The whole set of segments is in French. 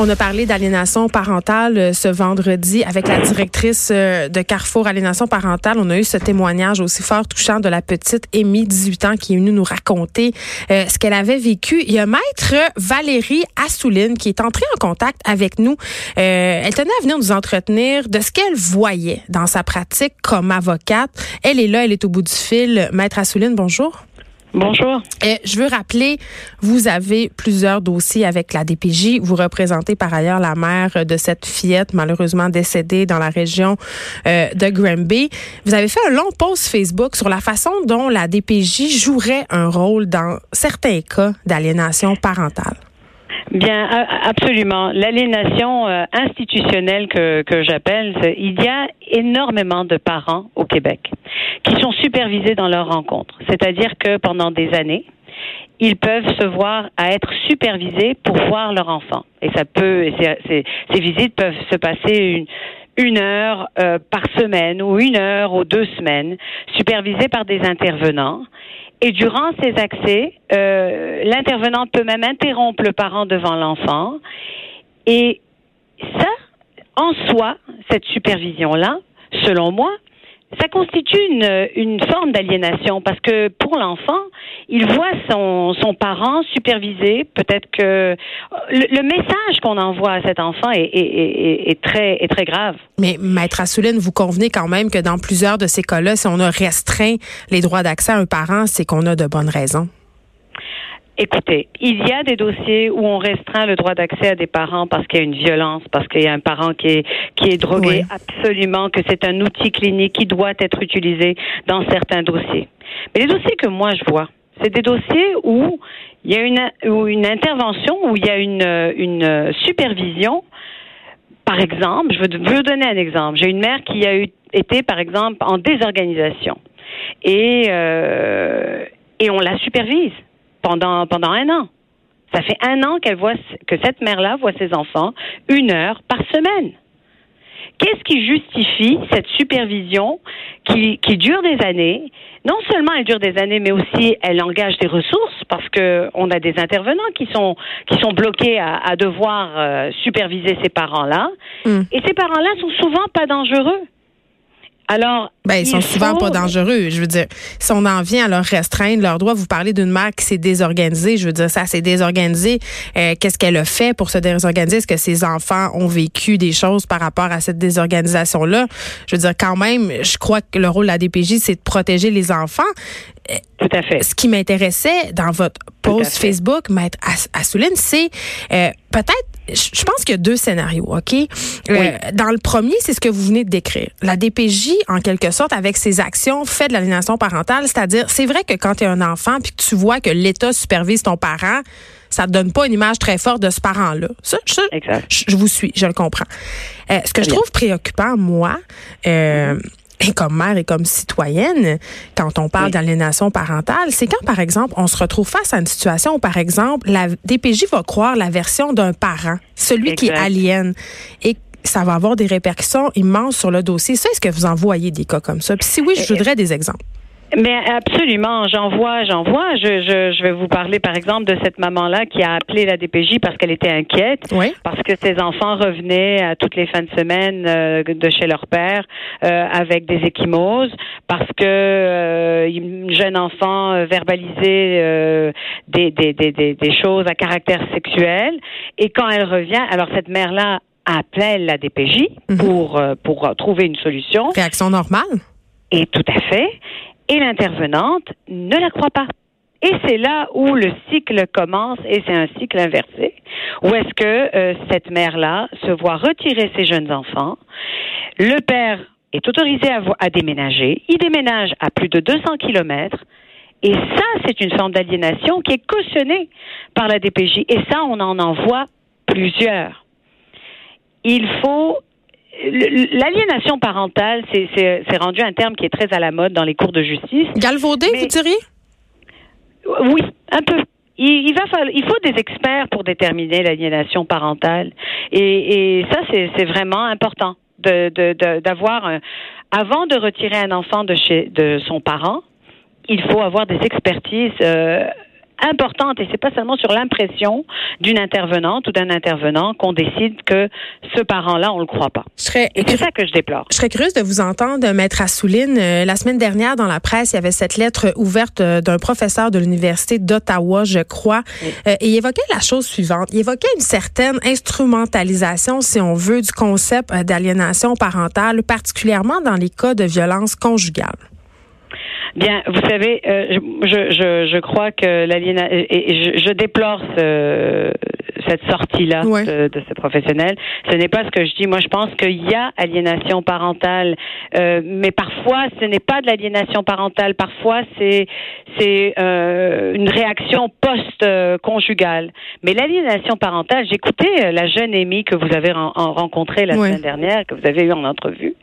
On a parlé d'aliénation parentale euh, ce vendredi avec la directrice euh, de Carrefour Aliénation parentale. On a eu ce témoignage aussi fort touchant de la petite Amy, 18 ans, qui est venue nous raconter euh, ce qu'elle avait vécu. Il y a maître Valérie Assouline qui est entrée en contact avec nous. elle tenait à venir nous entretenir de ce qu'elle voyait dans sa pratique comme avocate. Elle est là, elle est au bout du fil. Maître Assouline, bonjour. Bonjour. Euh, je veux rappeler, vous avez plusieurs dossiers avec la DPJ. Vous représentez par ailleurs la mère de cette fillette malheureusement décédée dans la région euh, de Granby. Vous avez fait un long post Facebook sur la façon dont la DPJ jouerait un rôle dans certains cas d'aliénation parentale. Bien, absolument. L'aliénation euh, institutionnelle que, que j'appelle, il y a énormément de parents au Québec qui sont supervisés dans leurs rencontres. C'est-à-dire que pendant des années, ils peuvent se voir à être supervisés pour voir leur enfant. Et ça peut, ces, ces visites peuvent se passer une, une heure euh, par semaine ou une heure ou deux semaines, supervisées par des intervenants. Et durant ces accès, euh, l'intervenant peut même interrompre le parent devant l'enfant. Et ça, en soi, cette supervision-là, selon moi, ça constitue une, forme d'aliénation parce que pour l'enfant, il voit son, son parent supervisé. Peut-être que le, message qu'on envoie à cet enfant est, très, très grave. Mais Maître Assouline, vous convenez quand même que dans plusieurs de ces cas-là, si on a restreint les droits d'accès à un parent, c'est qu'on a de bonnes raisons. Écoutez, il y a des dossiers où on restreint le droit d'accès à des parents parce qu'il y a une violence, parce qu'il y a un parent qui est qui est drogué, absolument que c'est un outil clinique qui doit être utilisé dans certains dossiers. Mais les dossiers que moi je vois, c'est des dossiers où il y a une où une intervention, où il y a une une supervision. Par exemple, je veux, vous donner un exemple. J'ai une mère qui a eu, été, par exemple, en désorganisation et euh, et on la supervise pendant, pendant un an. Ça fait un an qu'elle voit que cette mère-là voit ses enfants une heure par semaine. Qu'est-ce qui justifie cette supervision qui, qui dure des années? Non seulement elle dure des années, mais aussi elle engage des ressources parce que on a des intervenants qui sont qui sont bloqués à, à devoir euh, superviser ces parents-là. Hmm. Et ces parents-là sont souvent pas dangereux. Alors, ben, ils sont souvent pas dangereux. Je veux dire, si on en vient à leur restreindre leurs droits, vous parlez d'une mère qui s'est désorganisée. Je veux dire, ça s'est désorganisé. Euh, qu'est-ce qu'elle a fait pour se désorganiser? Est-ce que ses enfants ont vécu des choses par rapport à cette désorganisation-là? Je veux dire, quand même, je crois que le rôle de la DPJ, c'est de protéger les enfants. Tout à fait. Ce qui m'intéressait dans votre post Facebook, Maître Assouline, c'est euh, peut-être je pense qu'il y a deux scénarios, OK? Euh, dans le premier, c'est ce que vous venez de décrire. La DPJ, en quelque sorte, avec ses actions, fait de l'aliénation parentale, c'est-à-dire, c'est vrai que quand tu es un enfant puis que tu vois que l'État supervise ton parent, ça te donne pas une image très forte de ce parent-là. Ça, je, je, vous suis, je le comprends. Euh, ce que je trouve préoccupant, moi, euh, mm-hmm et comme mère et comme citoyenne, quand on parle d'aliénation parentale, c'est quand, par exemple, on se retrouve face à une situation où, par exemple, la DPJ va croire la version d'un parent, celui qui aliène, et ça va avoir des répercussions immenses sur le dossier. Ça, est-ce que vous en voyez des cas comme ça? Puis si oui, je voudrais des exemples. Mais absolument, j'en vois, j'en vois. Je, je, je, vais vous parler, par exemple, de cette maman-là qui a appelé la DPJ parce qu'elle était inquiète, parce que ses enfants revenaient à toutes les fins de semaine euh, de chez leur père euh, avec des échymoses, parce que euh, une jeune enfant verbalisait des, des, des, des, choses à caractère sexuel, et quand elle revient, alors cette mère-là appelle la DPJ mhm. pour pour trouver une solution. Réaction normale. Et tout à fait et l'intervenante ne la croit pas. Et c'est là où le cycle commence, et c'est un cycle inversé, où est-ce que euh, cette mère-là se voit retirer ses jeunes enfants, le père est autorisé à, à déménager, il déménage à plus de 200 kilomètres, et ça, c'est une forme d'aliénation qui est cautionnée par la DPJ, et ça, on en envoie plusieurs. Il faut L'aliénation parentale, c'est rendu un terme qui est très à la mode dans les cours de justice. Galvaudé, vous diriez? Oui, un peu. il, va falloir, il faut des experts pour déterminer l'aliénation parentale. Et, et ça, c'est vraiment important de d'avoir de, avant de retirer un enfant de chez de son parent, il faut avoir des expertises euh, importante et c'est pas seulement sur l'impression d'une intervenante ou d'un intervenant qu'on décide que ce parent-là on le croit pas. C'est ça que je déplore. Je serais curieuse de vous entendre, maître Assouline. Euh, la semaine dernière dans la presse, il y avait cette lettre ouverte euh, d'un professeur de l'université d'Ottawa, je crois, euh, et il évoquait la chose suivante. Il évoquait une certaine instrumentalisation, si on veut, du concept d'aliénation parentale, particulièrement dans les cas de violence conjugale. Bien, vous savez, euh, je, je, je, crois que l'aliénation, je, je, déplore ce, cette sortie-là de, de, ce professionnel. Ce n'est pas ce que je dis. Moi, je pense qu'il y a aliénation parentale, euh, mais parfois, ce n'est pas de l'aliénation parentale. Parfois, c'est c'est euh, une réaction post-conjugale. Mais l'aliénation parentale, j'écoutais la jeune Amy que vous avez rencontrée la semaine dernière, que vous avez eu en entrevue.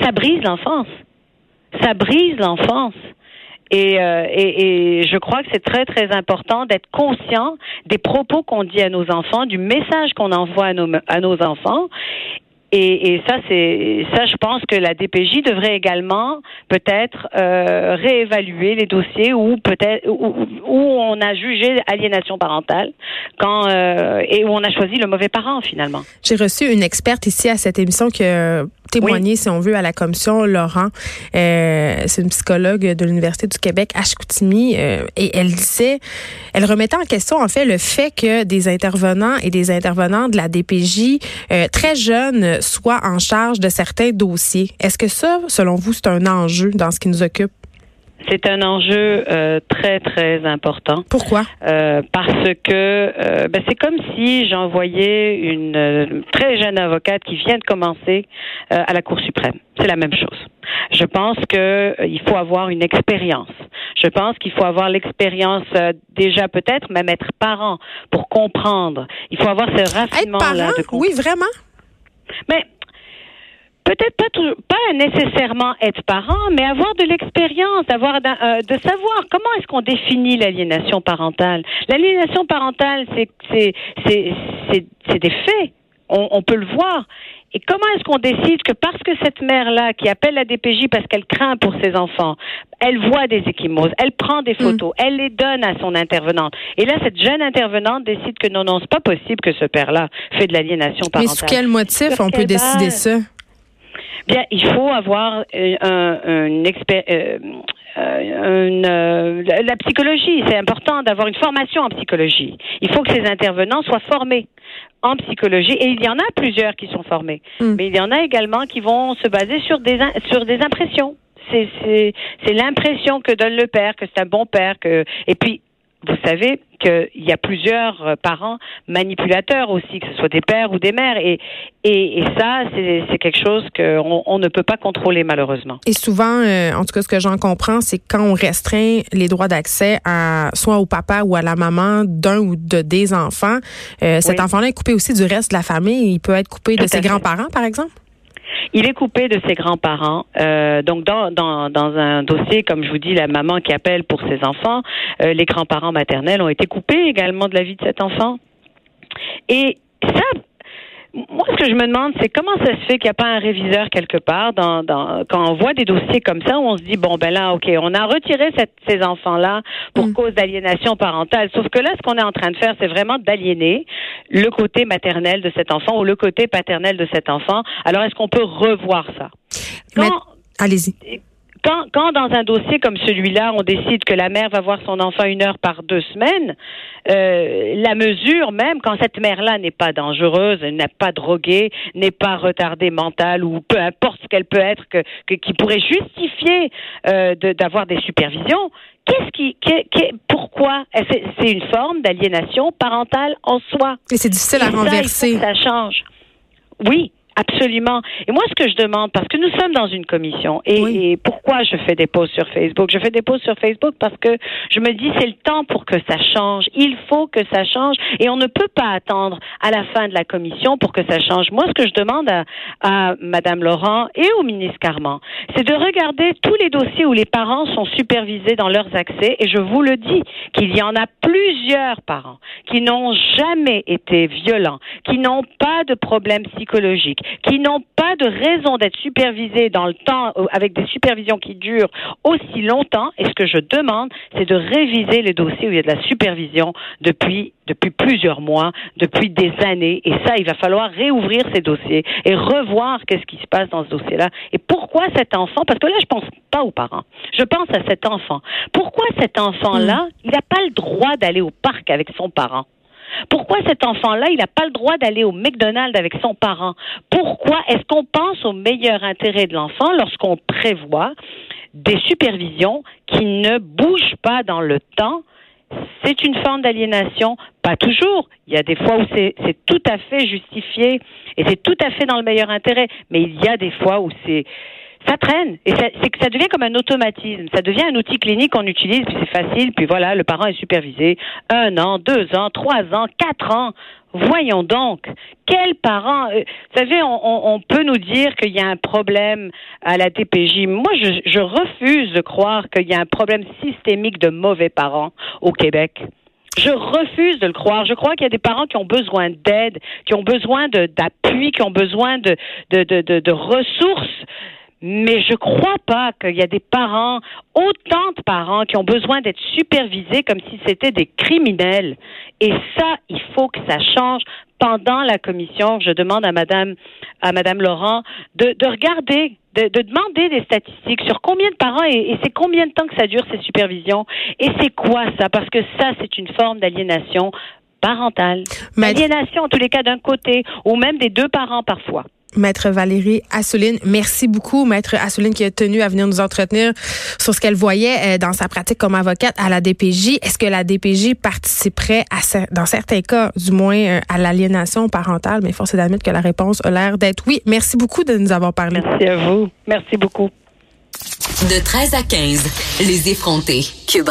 Ça brise l'enfance ça brise l'enfance. Et, euh, et, je crois que c'est très très important d'être conscient des propos qu'on dit à nos enfants, du message qu'on envoie à nos enfants, et, et, ça, c'est ça, je pense que la DPJ devrait également peut-être euh, réévaluer les dossiers où peut-être où, où, on a jugé aliénation parentale quand euh, et où on a choisi le mauvais parent finalement. J'ai reçu une experte ici à cette émission que témoigner, si on veut, à la commission. Laurent, euh, c'est une psychologue de l'Université du Québec à Chicoutimi, euh, et elle disait, elle remettait en question, en fait, le fait que des intervenants et des intervenants de la DPJ euh, très jeunes soient en charge de certains dossiers. Est-ce que ça, selon vous, c'est un enjeu dans ce qui nous occupe? C'est un enjeu euh, très très important. Pourquoi? Euh, Parce que euh, ben, c'est comme si j'envoyais une très jeune avocate qui vient de commencer à la Cour suprême. C'est la même chose. Je pense que il faut avoir une expérience. Je pense qu'il faut avoir l'expérience déjà peut-être même être parent pour comprendre. Il faut avoir ce raffinement là de Oui, vraiment. Mais peut-être pas nécessairement être parent, mais avoir de l'expérience, avoir euh, de savoir comment est-ce qu'on définit l'aliénation parentale. L'aliénation parentale, c'est des faits. On, peut le voir. Et comment est-ce qu'on décide que parce que cette mère-là, qui appelle la DPJ parce qu'elle craint pour ses enfants, elle voit des échymoses, elle prend des mm. photos, elle les donne à son intervenante. Et là, cette jeune intervenante décide que non, non, c'est pas possible que ce père-là fait de l'aliénation parentale. Mais sous quel motif on peut décider ça? Bien, il faut avoir euh, un, une. Euh, euh, une, la psychologie, c'est important d'avoir une formation en psychologie. Il faut que ces intervenants soient formés en psychologie et il y en a plusieurs qui sont formés, hmm. mais il y en a également qui vont se baser sur des sur des impressions. C'est c'est l'impression que donne le père que c'est un bon père que et puis vous savez qu'il y a plusieurs euh, parents manipulateurs aussi, que ce soit des pères ou des mères. Et, et, et ça, c'est quelque chose qu'on on ne peut pas contrôler malheureusement. Et souvent, euh, en tout cas, ce que j'en comprends, c'est quand on restreint les droits d'accès à soit au papa ou à la maman d'un ou de des enfants, euh, cet enfant-là est coupé aussi du reste de la famille. Il peut être coupé de ses grands-parents, par exemple. Il est coupé de ses grands-parents. Euh, donc, dans, dans, dans un dossier, comme je vous dis, la maman qui appelle pour ses enfants, euh, les grands-parents maternels ont été coupés également de la vie de cet enfant. Et ça, moi, ce que je me demande, c'est comment ça se fait qu'il n'y a pas un réviseur quelque part dans, dans, quand on voit des dossiers comme ça où on se dit bon ben là, ok, on a retiré cette, ces enfants-là pour mm. cause d'aliénation parentale. Sauf que là, ce qu'on est en train de faire, c'est vraiment d'aliéner le côté maternel de cet enfant ou le côté paternel de cet enfant. Alors, est-ce qu'on peut revoir ça? Allez-y quand, quand dans un dossier comme celui-là, on décide que la mère va voir son enfant une heure par deux semaines, euh, la mesure même, quand cette mère-là n'est pas dangereuse, n'est pas droguée, n'est pas retardée mentale ou peu importe ce qu'elle peut être, que, qui pourrait justifier euh, d'avoir des supervisions, qu'est-ce qui, pourquoi? C'est une forme d'aliénation parentale en soi. Et c'est difficile à renverser. Ça change. Oui, Absolument. Et moi, ce que je demande, parce que nous sommes dans une commission, et, pourquoi je fais des posts sur Facebook? Je fais des posts sur Facebook parce que je me dis c'est le temps pour que ça change. Il faut que ça change, et on ne peut pas attendre à la fin de la commission pour que ça change. Moi, ce que je demande à, à Madame Laurent et au ministre Carman, c'est de regarder tous les dossiers où les parents sont supervisés dans leurs accès, et je vous le dis qu'il y en a plusieurs parents qui n'ont jamais été violents, qui n'ont pas de problèmes psychologiques qui n'ont pas de raison d'être supervisés dans le temps euh, avec des supervisions qui durent aussi longtemps. Et ce que je demande, c'est de réviser les dossiers où il y a de la supervision depuis depuis plusieurs mois, depuis des années. Et ça, il va falloir réouvrir ces dossiers et revoir qu'est-ce qui se passe dans ce dossier-là. Et pourquoi cet enfant, parce que là, je pense pas aux parents, je pense à cet enfant. Pourquoi cet enfant-là, il n'a pas le droit d'aller au parc avec son parent? Pourquoi cet enfant-là, il n'a pas le droit d'aller au McDonald's avec son parent? Pourquoi est-ce qu'on pense au meilleur intérêt de l'enfant lorsqu'on prévoit des supervisions qui ne bougent pas dans le temps? C'est une forme d'aliénation, pas toujours. Il y a des fois où c'est tout à fait justifié et c'est tout à fait dans le meilleur intérêt, mais il y a des fois où c'est ça traîne. Et c'est que ça devient comme un automatisme. Ça devient un outil clinique qu'on utilise, puis c'est facile, puis voilà, le parent est supervisé. Un an, deux ans, trois ans, quatre ans. Voyons donc, quel parent euh, Vous savez, on, peut nous dire qu'il y a un problème à la DPJ. Moi, je, je refuse de croire qu'il y a un problème systémique de mauvais parents au Québec. Je refuse de le croire. Je crois qu'il y a des parents qui ont besoin d'aide, qui ont besoin d'appui, qui ont besoin de, de, de, de ressources mais je crois pas qu'il y a des parents, autant de parents qui ont besoin d'être supervisés comme si c'était des criminels. Et ça, il faut que ça change. Pendant la commission, je demande à Madame, à Madame Laurent de, de regarder, de, de, demander des statistiques sur combien de parents et, et c'est combien de temps que ça dure ces supervisions et c'est quoi ça? Parce que ça c'est une forme d'aliénation parentale, aliénation en tous les cas d'un côté ou même des deux parents parfois. Maître Valérie Assouline, merci beaucoup, Maître Assouline, qui a tenu à venir nous entretenir sur ce qu'elle voyait euh, dans sa pratique comme avocate à la DPJ. Est-ce que la DPJ participerait, à, dans certains cas, du moins, euh, à l'aliénation parentale? Mais force est d'admettre que la réponse a l'air d'être oui. Merci beaucoup de nous avoir parlé. Merci à vous. Merci beaucoup. De 13 à 15, les effrontés. Cube